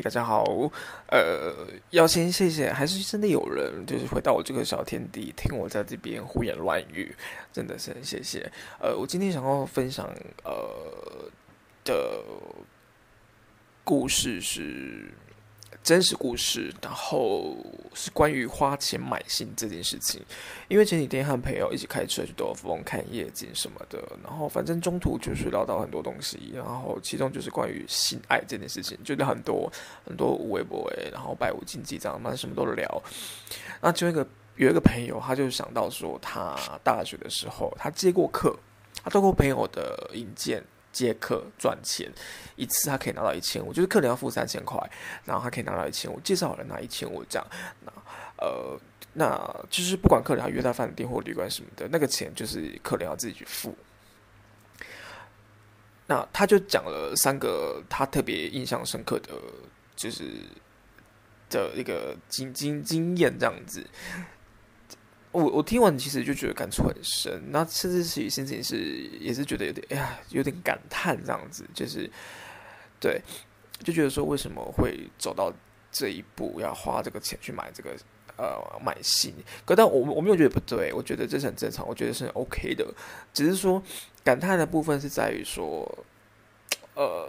大家好，呃，要先谢谢，还是真的有人就是回到我这个小天地，听我在这边胡言乱语，真的是很谢谢。呃，我今天想要分享呃的故事是。真实故事，然后是关于花钱买性这件事情。因为前几天和朋友一起开车去兜风看夜景什么的，然后反正中途就是聊到很多东西，然后其中就是关于性爱这件事情，就聊很多很多微博诶，然后拜五经济这样嘛，什么都聊。那就一个有一个朋友，他就想到说，他大学的时候他接过课，他透过朋友的引荐。接客赚钱，一次他可以拿到一千五，就是客人要付三千块，然后他可以拿到一千五，介绍好了拿一千五这样。那呃，那就是不管客人要约他饭店或旅馆什么的，那个钱就是客人要自己去付。那他就讲了三个他特别印象深刻的，就是的一个经经经验这样子。我我听完其实就觉得感触很深，那甚至是心情是也是觉得有点哎呀有点感叹这样子，就是对，就觉得说为什么会走到这一步，要花这个钱去买这个呃买性？可但我我没有觉得不对，我觉得这是很正常，我觉得是 OK 的，只是说感叹的部分是在于说，呃，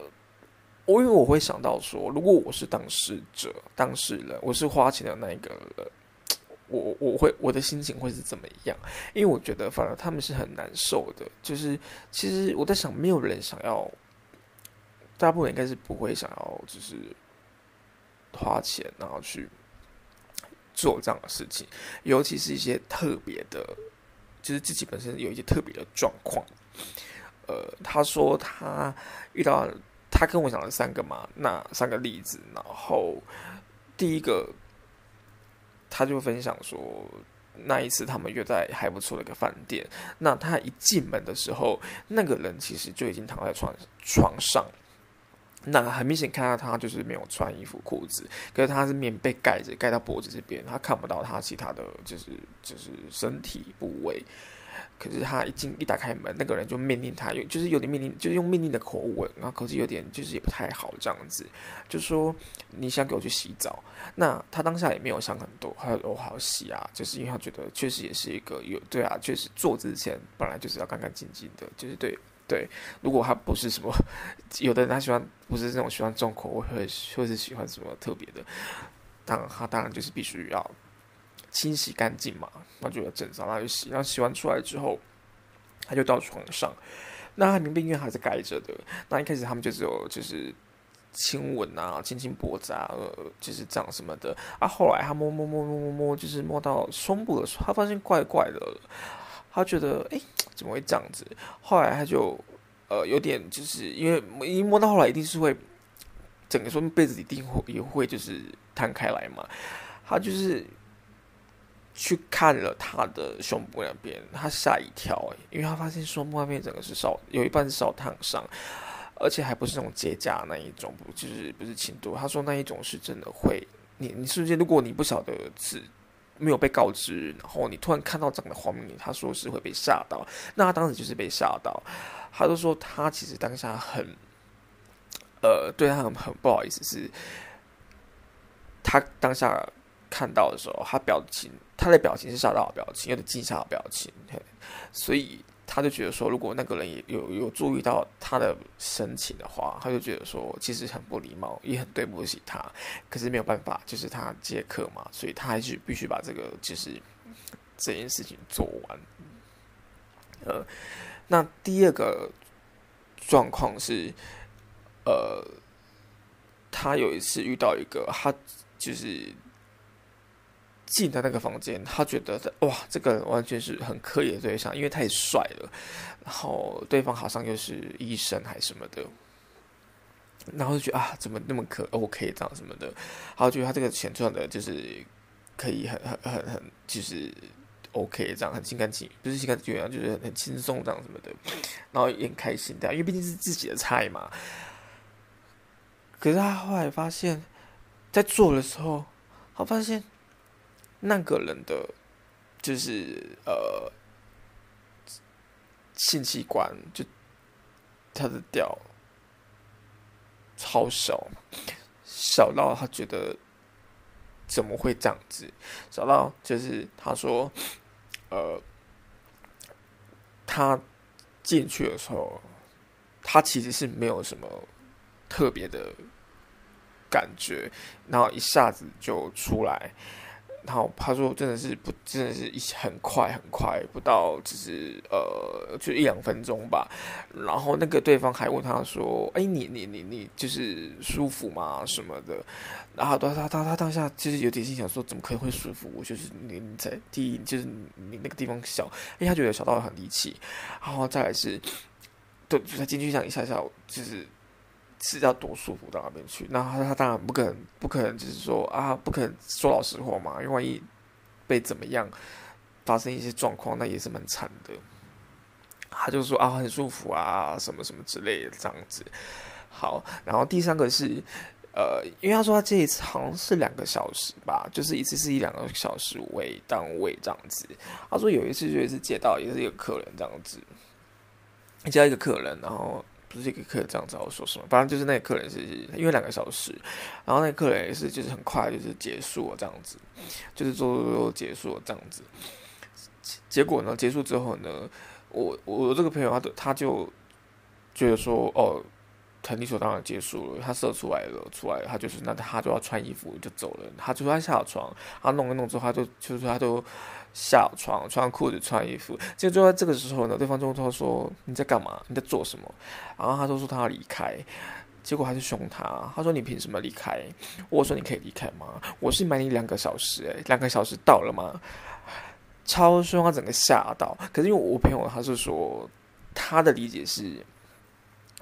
我因为我会想到说，如果我是当事者、当事人，我是花钱的那一个人。我我会我的心情会是怎么样？因为我觉得反而他们是很难受的。就是其实我在想，没有人想要，大部分应该是不会想要，就是花钱然后去做这样的事情。尤其是一些特别的，就是自己本身有一些特别的状况。呃，他说他遇到，他跟我讲了三个嘛，那三个例子，然后第一个。他就分享说，那一次他们约在还不错的一个饭店。那他一进门的时候，那个人其实就已经躺在床床上。那很明显看到他就是没有穿衣服裤子，可是他是棉被盖着，盖到脖子这边，他看不到他其他的就是就是身体部位。可是他一进一打开门，那个人就命令他，有就是有点命令，就是用命令的口吻，然后口气有点就是也不太好这样子，就说你想给我去洗澡。那他当下也没有想很多，他说我好洗啊，就是因为他觉得确实也是一个有对啊，确实做之前本来就是要干干净净的，就是对对。如果他不是什么，有的人他喜欢不是这种喜欢重口味，或者是喜欢什么特别的，当然他 当然就是必须要。清洗干净嘛，那就要正常，那就洗。然后洗完出来之后，他就到床上。那他明明因为还是盖着的。那一开始他们就只有就是亲吻啊，亲亲脖子啊，呃，就是这样什么的。啊，后来他摸摸摸摸摸摸，就是摸到胸部的时候，他发现怪怪的。他觉得哎，怎么会这样子？后来他就呃有点就是因为一摸到后来一定是会整个说被子一定会也会就是摊开来嘛。他就是。去看了他的胸部那边，他吓一跳，因为他发现胸部那边整个是烧，有一半是烧烫伤，而且还不是那种结痂那一种，不就是不是轻度。他说那一种是真的会，你你瞬间如果你不晓得是没有被告知，然后你突然看到整个画面，他说是会被吓到。那他当时就是被吓到，他就说他其实当下很，呃，对他很很不好意思，是他当下。看到的时候，他表情，他的表情是吓到的表情，有点惊吓的表情，所以他就觉得说，如果那个人也有有注意到他的神情的话，他就觉得说，其实很不礼貌，也很对不起他。可是没有办法，就是他接客嘛，所以他还是必须把这个就是这件事情做完。呃，那第二个状况是，呃，他有一次遇到一个，他就是。进他那个房间，他觉得哇，这个人完全是很可以的对象，因为太帅了。然后对方好像又是医生还什么的，然后就觉得啊，怎么那么可 OK 这样什么的。然后觉得他这个钱赚的就是可以很很很很就是 OK 这样，很心甘情愿不是心甘情愿，就是很轻松这样什么的。然后也很开心的，因为毕竟是自己的菜嘛。可是他后来发现，在做的时候，他发现。那个人的，就是呃，性器官就他的屌超小，小到他觉得怎么会这样子？小到就是他说，呃，他进去的时候，他其实是没有什么特别的感觉，然后一下子就出来。然后他说：“真的是不，真的是一很快很快，不到只是呃，就一两分钟吧。”然后那个对方还问他说：“哎，你你你你就是舒服吗？什么的？”然后他他他他当下其实有点心想说：“怎么可能会舒服？我就是你你在第一就是你那个地方小，因为他觉得小到很离奇。然后再来是，对，就他进去想一下下，就是。”是要多舒服到那边去？那他他当然不可能，不可能就是说啊，不可能说老实话嘛，因为万一被怎么样，发生一些状况，那也是蛮惨的。他就说啊，很舒服啊，什么什么之类的这样子。好，然后第三个是呃，因为他说他这一次好像是两个小时吧，就是一次是一两个小时为单位这样子。他说有一次就是接到也是一个客人这样子，接到一个客人，然后。不是一个客人这样子，我说什么？反正就是那个客人是因为两个小时，然后那个客人也是就是很快就是结束了这样子，就是做做做结束了这样子。结果呢，结束之后呢，我我这个朋友他他就觉得说哦。很理所当然结束了，他射出来了，出来，他就是那他就要穿衣服就走了。他就说他下床，他弄一弄之后，他就就是他就下床，穿裤子，穿衣服。结果就在这个时候呢，对方就他说你在干嘛？你在做什么？然后他就说他要离开，结果还是凶他。他说你凭什么离开？我说你可以离开吗？我是买你两个小时，诶，两个小时到了吗？超凶，他整个吓到。可是因为我朋友他是说他的理解是，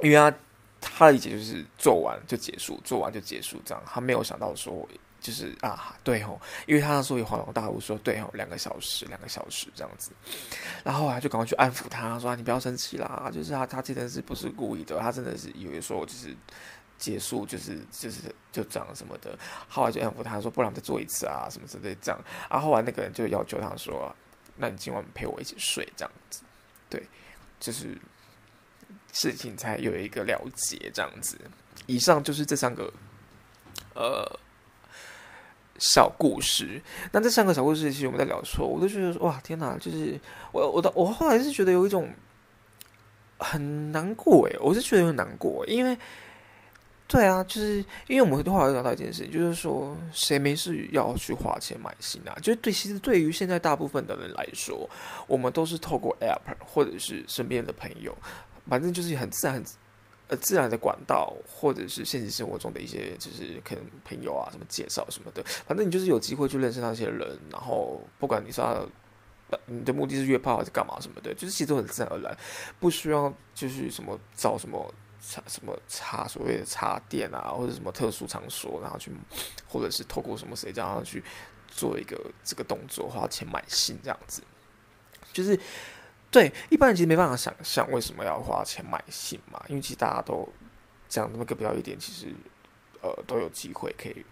因为他。他的理解就是做完就结束，做完就结束这样。他没有想到说，就是啊，对吼，因为他那时候也恍然大悟说，对吼，两个小时，两个小时这样子。然后啊，就赶快去安抚他说啊，你不要生气啦，就是他他真的是不是故意的，他真的是以为说就是结束，就是就是就这样什么的。后来就安抚他说，不然再做一次啊，什么之类这样。然后后来那个人就要求他说，那你今晚陪我一起睡这样子，对，就是。事情才有一个了结，这样子。以上就是这三个呃小故事。那这三个小故事，其实我们在聊的时候，我都觉得哇，天哪！就是我我的我后来是觉得有一种很难过诶，我是觉得很难过，因为对啊，就是因为我们后来聊到一件事情，就是说谁没事要去花钱买新啊？就是对，其实对于现在大部分的人来说，我们都是透过 App 或者是身边的朋友。反正就是很自然、很呃自然的管道，或者是现实生活中的一些，就是可能朋友啊什么介绍什么的。反正你就是有机会去认识那些人，然后不管你说你的目的是约炮还是干嘛什么的，就是其实都很自然而然，不需要就是什么找什么插什么插所谓的插电啊，或者什么特殊场所，然后去，或者是透过什么谁这样去做一个这个动作，花钱买性这样子，就是。对，一般人其实没办法想象为什么要花钱买性嘛，因为其实大家都讲那么个表一点，其实呃都有机会可以，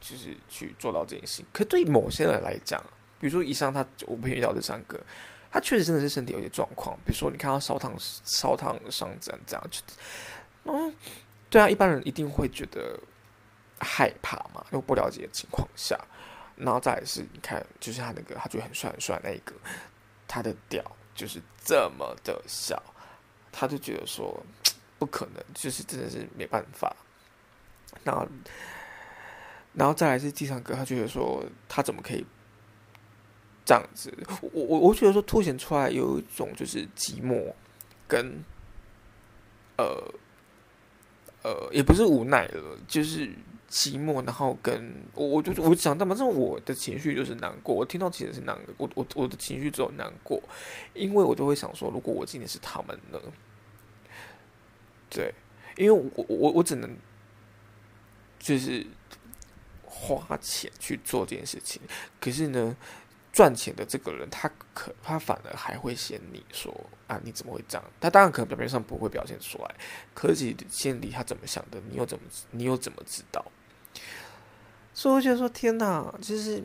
就是去做到这件事情。可对某些人来讲，比如说以上他我朋友遇到这三个，他确实真的是身体有些状况，比如说你看他烧烫烧烫伤这样这样，就嗯，对啊，一般人一定会觉得害怕嘛，因为不了解的情况下，然后再来是你看，就是他那个他觉得很帅很帅那一个，他的屌。就是这么的小，他就觉得说不可能，就是真的是没办法。然后，然后再来是第三个，他觉得说他怎么可以这样子？我我我觉得说凸显出来有一种就是寂寞跟呃呃，也不是无奈了，就是。寂寞，然后跟我，我就我讲到嘛，这我的情绪就是难过。我听到其实是难过，我我我的情绪只有难过，因为我就会想说，如果我今天是他们呢？对，因为我我我只能就是花钱去做这件事情，可是呢，赚钱的这个人他可他反而还会嫌你说啊，你怎么会这样？他当然可能表面上不会表现出来，可是心里他怎么想的，你又怎么你又怎么知道？所以我觉得说天哪，就是，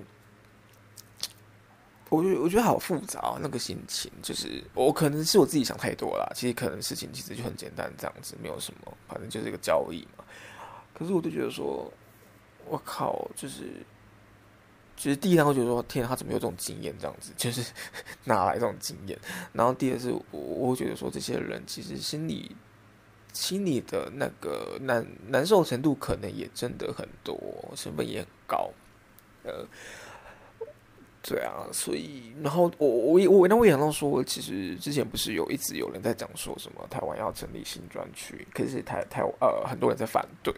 我觉我觉得好复杂啊，那个心情就是我可能是我自己想太多了，其实可能事情其实就很简单，这样子没有什么，反正就是一个交易嘛。可是我就觉得说，我靠，就是，其实第一趟我觉得说，天，他怎么有这种经验？这样子，就是 哪来这种经验？然后第二是，我我觉得说，这些人其实心里心里的那个难难受程度，可能也真的很多，成本也很高，呃。对啊，所以然后我我我那我也想到说，其实之前不是有一直有人在讲说什么台湾要成立新专区，可是台台呃很多人在反对。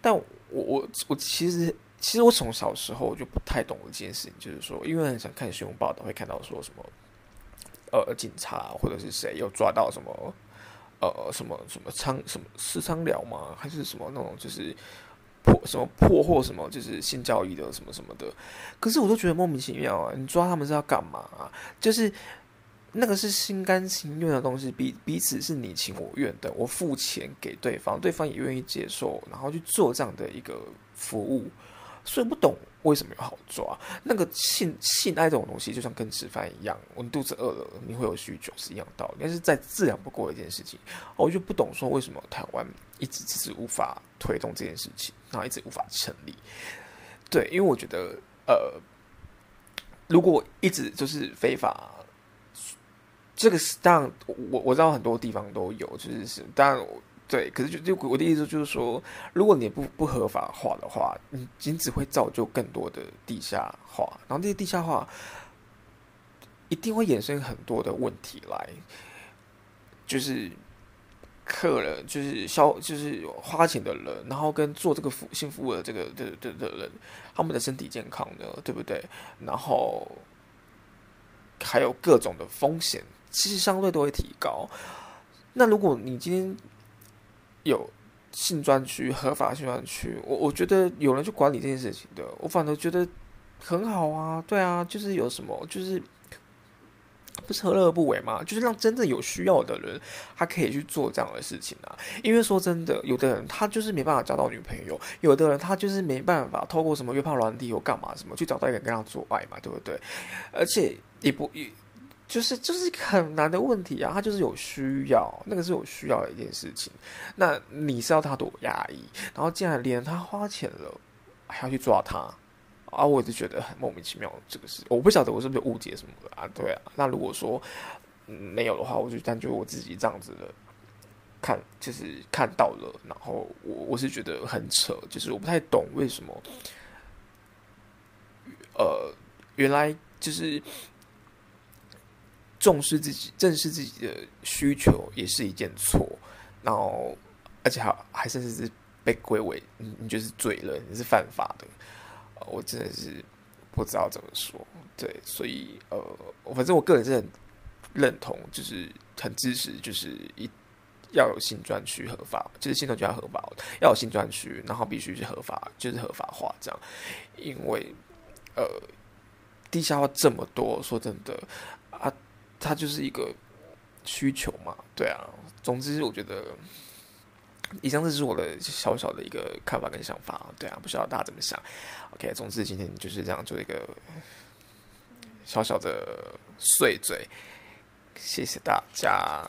但我我我其实其实我从小时候就不太懂一件事情，就是说，因为很想看新闻报道，会看到说什么呃警察或者是谁又抓到什么呃什么什么仓什么私仓聊吗？还是什么那种就是。破什么破获什么就是性交易的什么什么的，可是我都觉得莫名其妙啊！你抓他们是要干嘛啊？就是那个是心甘情愿的东西，彼彼此是你情我愿的，我付钱给对方，对方也愿意接受，然后去做这样的一个服务。所以不懂为什么要好抓那个性性爱这种东西，就像跟吃饭一样，我肚子饿了，你会有需求是一样道理，但是再自然不过的一件事情。我就不懂说为什么台湾一直其实无法推动这件事情，然后一直无法成立。对，因为我觉得呃，如果一直就是非法，这个是当然我我知道很多地方都有，就是是当然。对，可是就就我的意思就是说，如果你不不合法化的话，你仅只会造就更多的地下化，然后这些地下化一定会衍生很多的问题来，就是客人，就是消，就是花钱的人，然后跟做这个服性服务的这个的的的人，他们的身体健康呢，对不对？然后还有各种的风险，其实相对都会提高。那如果你今天有性专区，合法性专区，我我觉得有人去管理这件事情的，我反而觉得很好啊，对啊，就是有什么，就是不是何乐而不为嘛？就是让真正有需要的人，他可以去做这样的事情啊。因为说真的，有的人他就是没办法交到女朋友，有的人他就是没办法透过什么约炮软体或干嘛什么去找到一个跟他做爱嘛，对不对？而且也不也。就是就是很难的问题啊，他就是有需要，那个是有需要的一件事情。那你是要他多压抑，然后竟然连他花钱了还要去抓他啊，我就觉得很莫名其妙。这个是我不晓得我是不是误解什么的啊？对啊，那如果说没有的话，我就但就我自己这样子的看，就是看到了，然后我我是觉得很扯，就是我不太懂为什么，呃，原来就是。重视自己、正视自己的需求也是一件错，然后而且还还甚至是被归为你，你就是罪人，你是犯法的，我真的是不知道怎么说。对，所以呃，反正我个人是很认同，就是很支持，就是一要有性专区合法，就是性专区要合法，要有性专区，然后必须是合法，就是合法化这样，因为呃，地下化这么多，说真的。它就是一个需求嘛，对啊。总之，我觉得以上这是我的小小的一个看法跟想法，对啊，不知道大家怎么想。OK，总之今天就是这样做一个小小的碎嘴，谢谢大家。